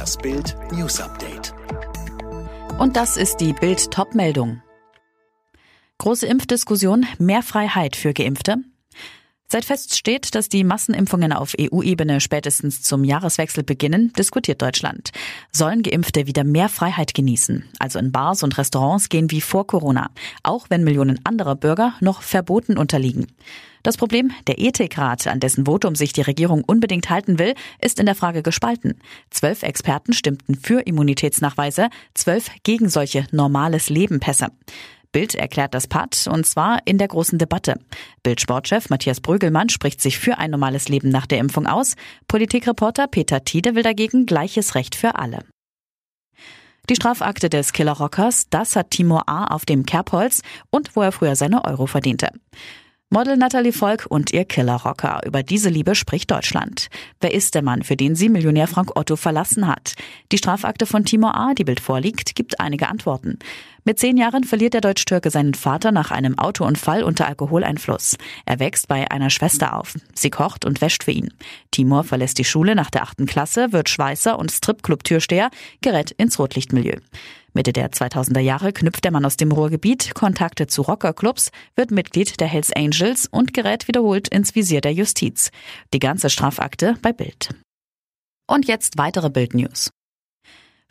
Das Bild News Update. Und das ist die Bild Topmeldung. Große Impfdiskussion, mehr Freiheit für Geimpfte. Seit feststeht, dass die Massenimpfungen auf EU-Ebene spätestens zum Jahreswechsel beginnen, diskutiert Deutschland. Sollen Geimpfte wieder mehr Freiheit genießen? Also in Bars und Restaurants gehen wie vor Corona, auch wenn Millionen anderer Bürger noch Verboten unterliegen. Das Problem, der Ethikrat, an dessen Votum sich die Regierung unbedingt halten will, ist in der Frage gespalten. Zwölf Experten stimmten für Immunitätsnachweise, zwölf gegen solche normales Leben-Pässe. Bild erklärt das Pad und zwar in der großen Debatte. Bild-Sportchef Matthias Brügelmann spricht sich für ein normales Leben nach der Impfung aus. Politikreporter Peter Tiede will dagegen gleiches Recht für alle. Die Strafakte des Killerrockers, das hat Timur A. auf dem Kerbholz und wo er früher seine Euro verdiente. Model Natalie Volk und ihr Killerrocker. Über diese Liebe spricht Deutschland. Wer ist der Mann, für den sie Millionär Frank Otto verlassen hat? Die Strafakte von Timur A., die Bild vorliegt, gibt einige Antworten. Mit zehn Jahren verliert der Deutsch-Türke seinen Vater nach einem Autounfall unter Alkoholeinfluss. Er wächst bei einer Schwester auf. Sie kocht und wäscht für ihn. Timur verlässt die Schule nach der achten Klasse, wird Schweißer und Stripclub-Türsteher, gerät ins Rotlichtmilieu. Mitte der 2000er Jahre knüpft der Mann aus dem Ruhrgebiet Kontakte zu Rockerclubs, wird Mitglied der Hells Angels und gerät wiederholt ins Visier der Justiz. Die ganze Strafakte bei Bild. Und jetzt weitere Bild-News.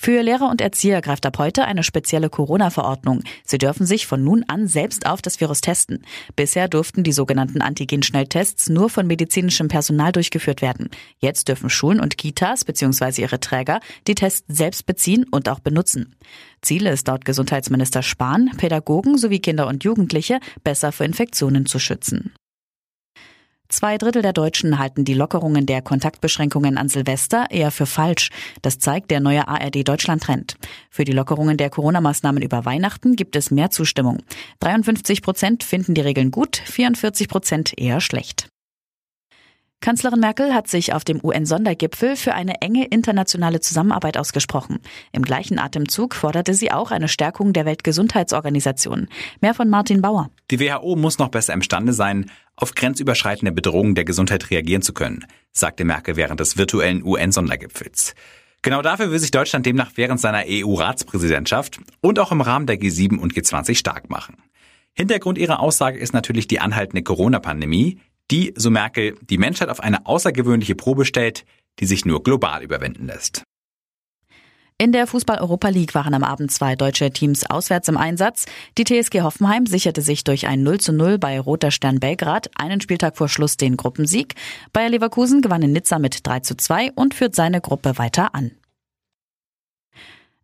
Für Lehrer und Erzieher greift ab heute eine spezielle Corona-Verordnung. Sie dürfen sich von nun an selbst auf das Virus testen. Bisher durften die sogenannten Antigen-Schnelltests nur von medizinischem Personal durchgeführt werden. Jetzt dürfen Schulen und Kitas bzw. ihre Träger die Tests selbst beziehen und auch benutzen. Ziel ist laut Gesundheitsminister Spahn, Pädagogen sowie Kinder und Jugendliche besser vor Infektionen zu schützen. Zwei Drittel der Deutschen halten die Lockerungen der Kontaktbeschränkungen an Silvester eher für falsch. Das zeigt der neue ARD Deutschland Trend. Für die Lockerungen der Corona-Maßnahmen über Weihnachten gibt es mehr Zustimmung. 53 Prozent finden die Regeln gut, 44 Prozent eher schlecht. Kanzlerin Merkel hat sich auf dem UN-Sondergipfel für eine enge internationale Zusammenarbeit ausgesprochen. Im gleichen Atemzug forderte sie auch eine Stärkung der Weltgesundheitsorganisation. Mehr von Martin Bauer. Die WHO muss noch besser imstande sein, auf grenzüberschreitende Bedrohungen der Gesundheit reagieren zu können, sagte Merkel während des virtuellen UN-Sondergipfels. Genau dafür will sich Deutschland demnach während seiner EU-Ratspräsidentschaft und auch im Rahmen der G7 und G20 stark machen. Hintergrund ihrer Aussage ist natürlich die anhaltende Corona-Pandemie, die, so Merkel, die Menschheit auf eine außergewöhnliche Probe stellt, die sich nur global überwinden lässt. In der Fußball-Europa League waren am Abend zwei deutsche Teams auswärts im Einsatz. Die TSG Hoffenheim sicherte sich durch ein 0 zu 0 bei Roter Stern Belgrad einen Spieltag vor Schluss den Gruppensieg. Bayer Leverkusen gewann in Nizza mit 3 zu 2 und führt seine Gruppe weiter an.